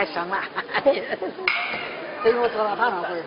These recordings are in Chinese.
太生了，最后说到他不对。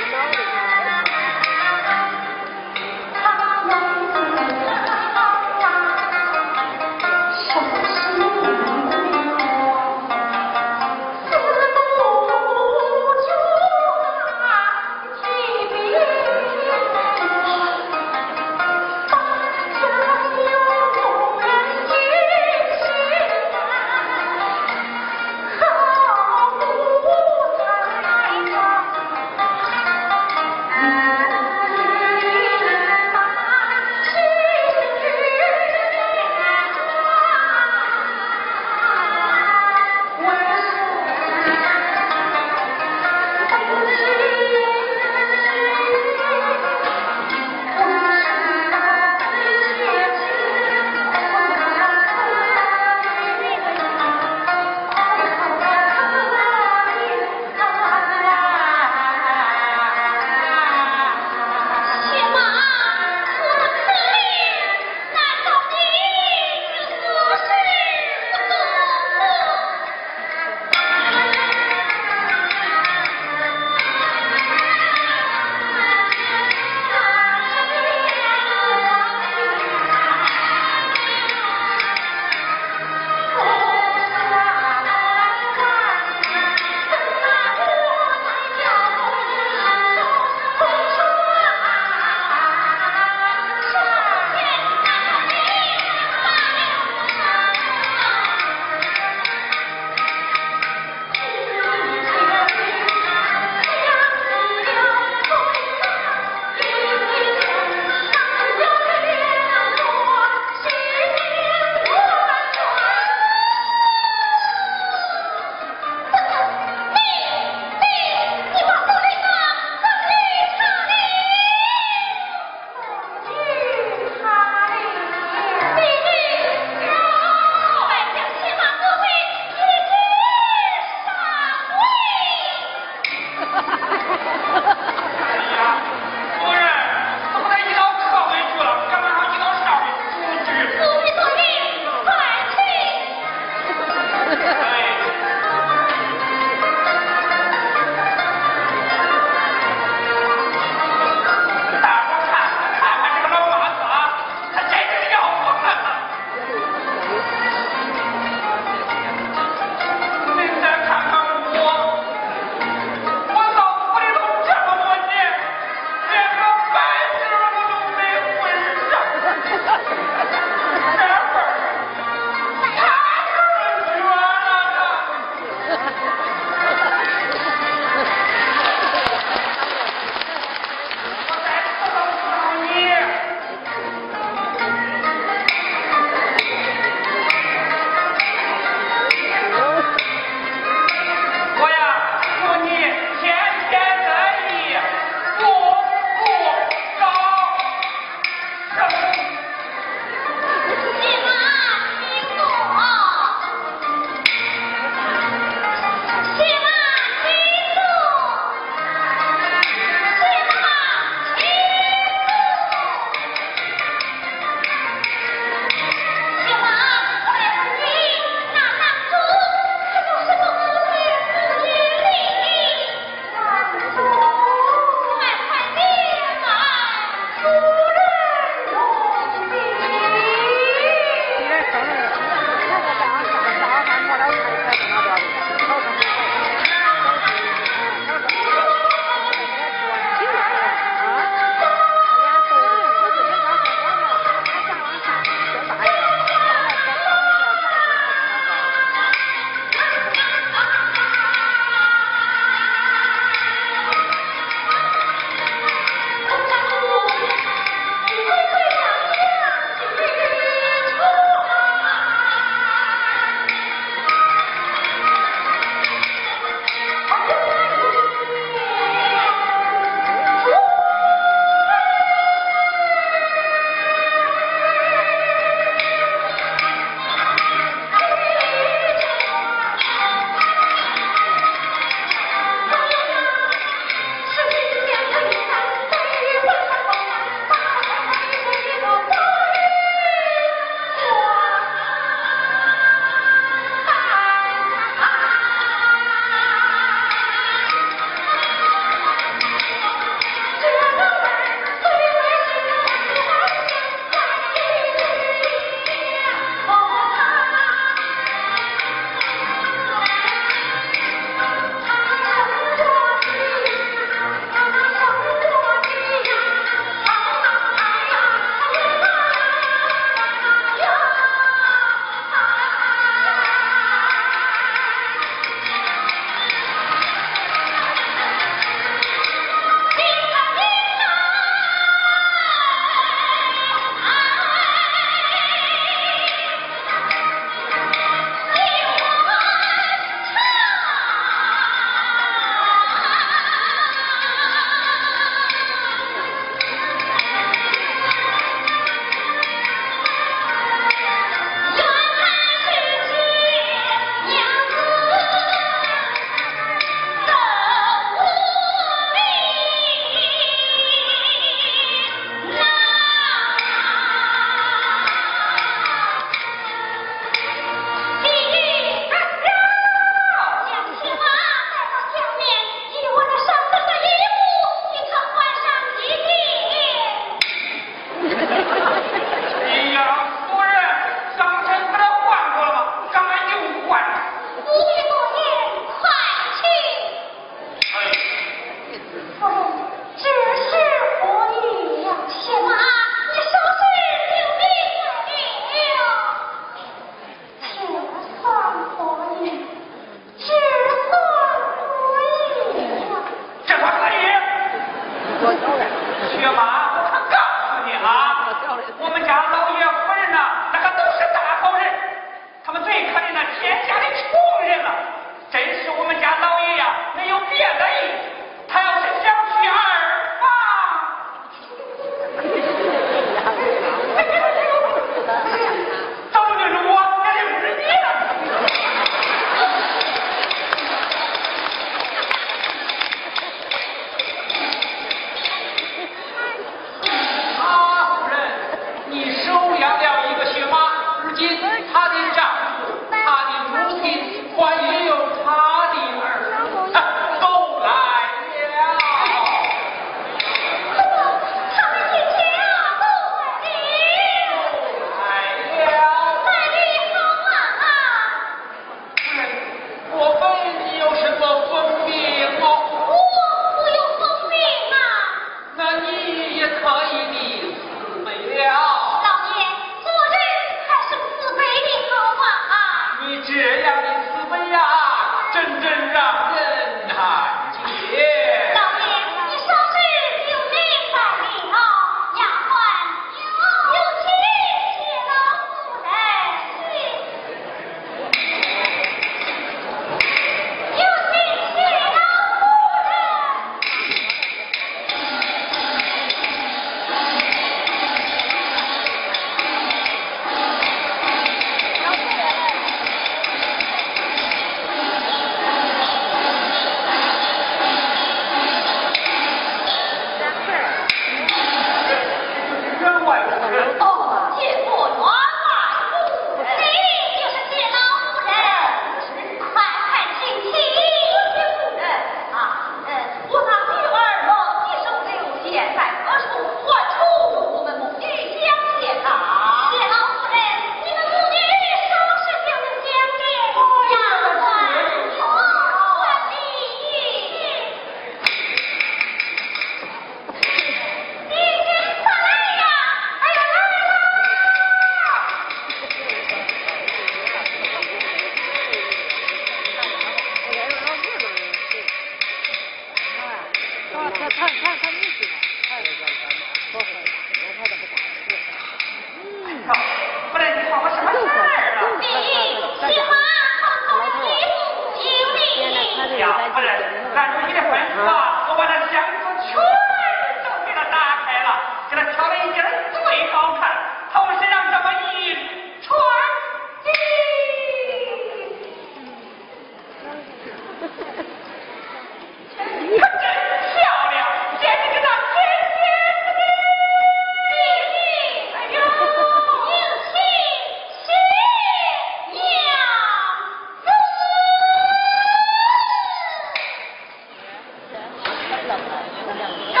怎么了？姑娘，你要。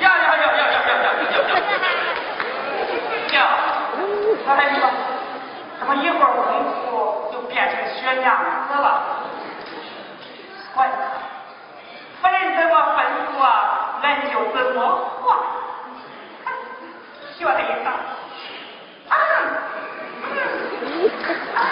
呀呀呀呀呀呀呀！呀，哎呀，怎么一会儿功夫就变成雪娘子了？快，分什么分数啊？俺就怎么画？雪一大，啊，啊。